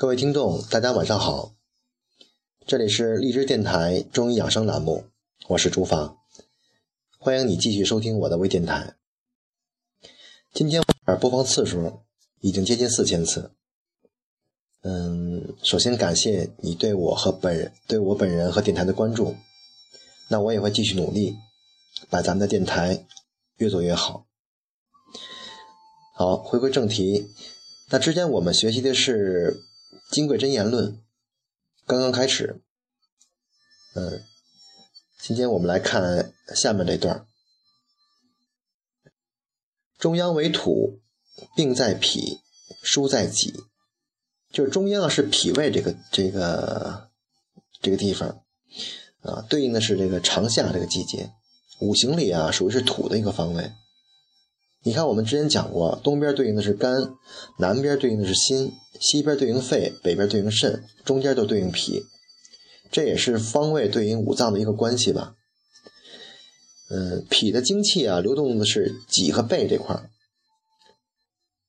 各位听众，大家晚上好，这里是荔枝电台中医养生栏目，我是朱芳，欢迎你继续收听我的微电台。今天播放次数已经接近四千次，嗯，首先感谢你对我和本人对我本人和电台的关注，那我也会继续努力，把咱们的电台越做越好。好，回归正题，那之前我们学习的是。《金匮真言论》刚刚开始，嗯，今天我们来看下面这段：中央为土，病在脾，疏在己。就是中央啊是脾胃这个这个这个地方啊，对应的是这个长夏这个季节。五行里啊，属于是土的一个方位。你看，我们之前讲过，东边对应的是肝，南边对应的是心，西边对应肺，北边对应肾，中间都对应脾，这也是方位对应五脏的一个关系吧。嗯，脾的精气啊，流动的是脊和背这块，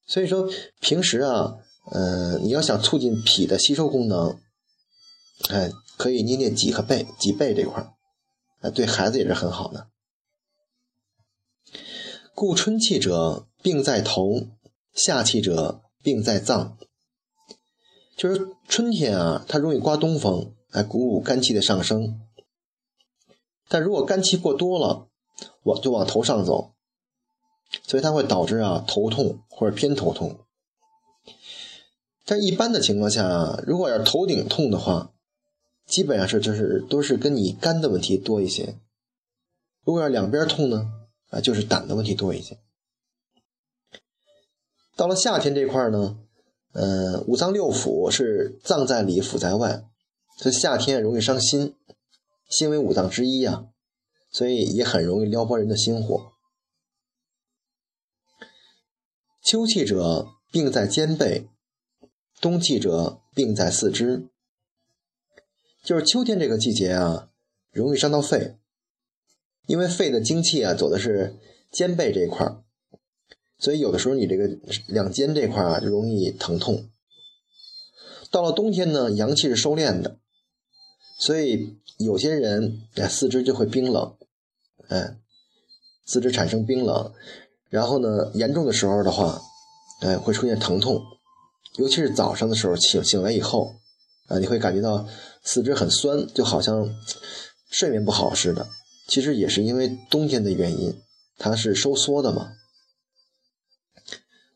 所以说平时啊，嗯，你要想促进脾的吸收功能，哎，可以捏捏脊和背，脊背这块儿，哎，对孩子也是很好的。故春气者病在头，夏气者病在脏。就是春天啊，它容易刮东风，来鼓舞肝气的上升。但如果肝气过多了，往就往头上走，所以它会导致啊头痛或者偏头痛。但一般的情况下啊，如果要是头顶痛的话，基本上是就是都是跟你肝的问题多一些。如果要两边痛呢？啊，就是胆的问题多一些。到了夏天这块呢，呃，五脏六腑是脏在里，腑在外，所以夏天容易伤心，心为五脏之一啊，所以也很容易撩拨人的心火。秋气者病在肩背，冬气者病在四肢。就是秋天这个季节啊，容易伤到肺。因为肺的精气啊，走的是肩背这一块儿，所以有的时候你这个两肩这块啊，就容易疼痛。到了冬天呢，阳气是收敛的，所以有些人哎四肢就会冰冷，哎，四肢产生冰冷，然后呢，严重的时候的话，哎会出现疼痛，尤其是早上的时候醒醒来以后，啊你会感觉到四肢很酸，就好像睡眠不好似的。其实也是因为冬天的原因，它是收缩的嘛。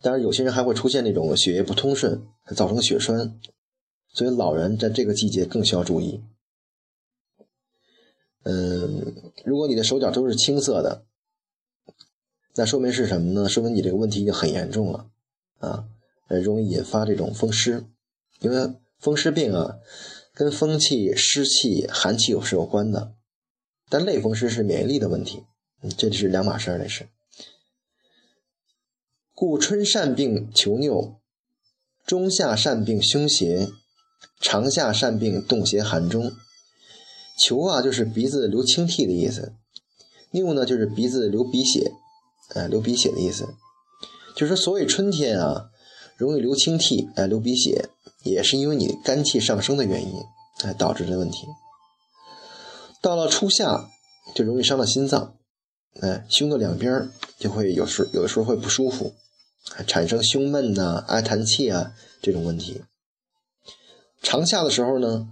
当然，有些人还会出现那种血液不通顺，造成血栓，所以老人在这个季节更需要注意。嗯，如果你的手脚都是青色的，那说明是什么呢？说明你这个问题已经很严重了啊，容易引发这种风湿。因为风湿病啊，跟风气、湿气、寒气有是有关的。但类风湿是免疫力的问题，嗯，这是两码事儿，那是。故春善病求拗，中夏善病胸胁，长夏善病冻邪寒中。求啊，就是鼻子流清涕的意思；拗呢，就是鼻子流鼻血，哎，流鼻血的意思。就是说，所谓春天啊，容易流清涕，哎，流鼻血，也是因为你肝气上升的原因，哎，导致的问题。到了初夏，就容易伤到心脏，哎，胸的两边就会有时有的时候会不舒服，产生胸闷呐、爱叹气啊这种问题。长夏的时候呢，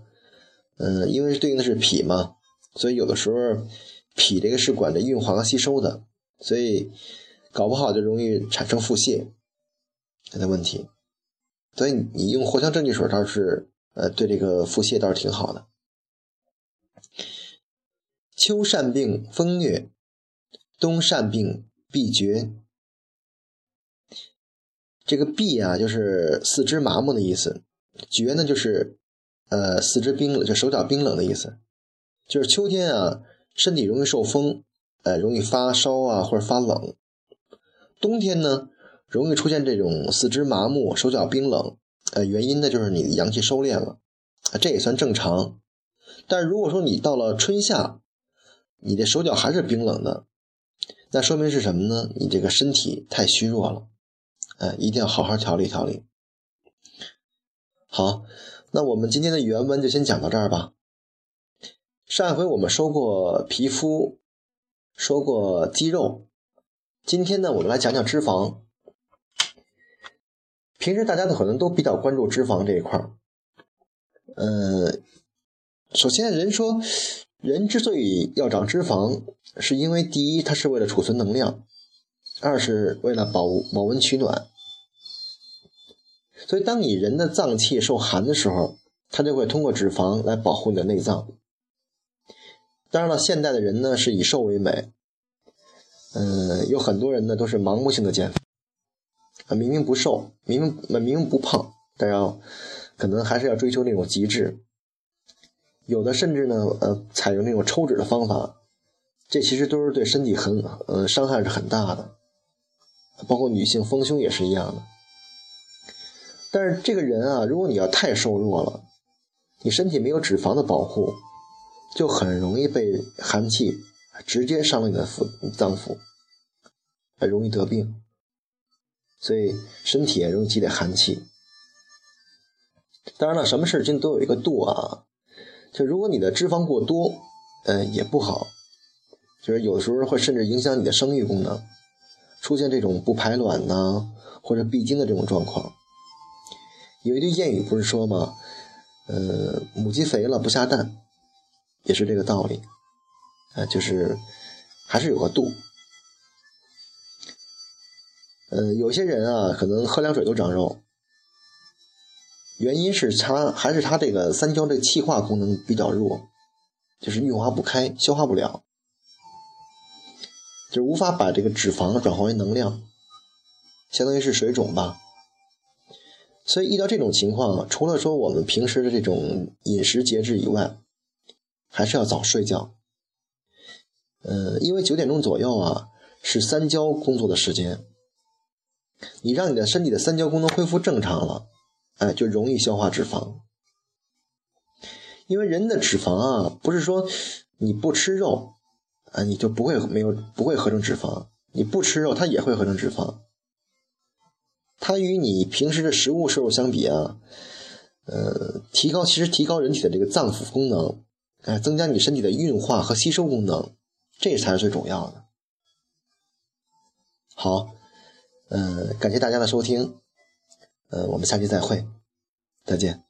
嗯，因为对应的是脾嘛，所以有的时候脾这个是管着运化和吸收的，所以搞不好就容易产生腹泻的问题。所以你用藿香正气水倒是，呃，对这个腹泻倒是挺好的。秋善病风虐，冬善病痹绝。这个痹啊，就是四肢麻木的意思；绝呢，就是呃四肢冰冷，就手脚冰冷的意思。就是秋天啊，身体容易受风，呃，容易发烧啊或者发冷；冬天呢，容易出现这种四肢麻木、手脚冰冷。呃，原因呢，就是你的阳气收敛了，这也算正常。但如果说你到了春夏，你的手脚还是冰冷的，那说明是什么呢？你这个身体太虚弱了，哎，一定要好好调理调理。好，那我们今天的原文就先讲到这儿吧。上一回我们说过皮肤，说过肌肉，今天呢，我们来讲讲脂肪。平时大家可能都比较关注脂肪这一块儿。呃，首先人说，人之所以要长脂肪，是因为第一，它是为了储存能量；二是为了保保温取暖。所以，当你人的脏器受寒的时候，它就会通过脂肪来保护你的内脏。当然了，现代的人呢是以瘦为美，嗯，有很多人呢都是盲目性的减肥，啊，明明不瘦，明明明明不胖，但要可能还是要追求那种极致。有的甚至呢，呃，采用那种抽脂的方法，这其实都是对身体很，呃，伤害是很大的。包括女性丰胸也是一样的。但是这个人啊，如果你要太瘦弱了，你身体没有脂肪的保护，就很容易被寒气直接伤了你的腹脏腑，很容易得病。所以身体也容易积累寒气。当然了，什么事情都有一个度啊。就如果你的脂肪过多，呃，也不好，就是有时候会甚至影响你的生育功能，出现这种不排卵呐，或者闭经的这种状况。有一句谚语不是说吗？呃，母鸡肥了不下蛋，也是这个道理。呃，就是还是有个度。呃，有些人啊，可能喝凉水都长肉，原因是他还是他这个三焦这个气化功能比较弱，就是运化不开，消化不了，就无法把这个脂肪转化为能量，相当于是水肿吧。所以遇到这种情况，除了说我们平时的这种饮食节制以外，还是要早睡觉。嗯，因为九点钟左右啊是三焦工作的时间，你让你的身体的三焦功能恢复正常了，哎，就容易消化脂肪。因为人的脂肪啊，不是说你不吃肉啊，你就不会没有不会合成脂肪，你不吃肉它也会合成脂肪。它与你平时的食物摄入相比啊，呃，提高其实提高人体的这个脏腑功能，哎，增加你身体的运化和吸收功能，这才是最重要的。好，呃，感谢大家的收听，呃，我们下期再会，再见。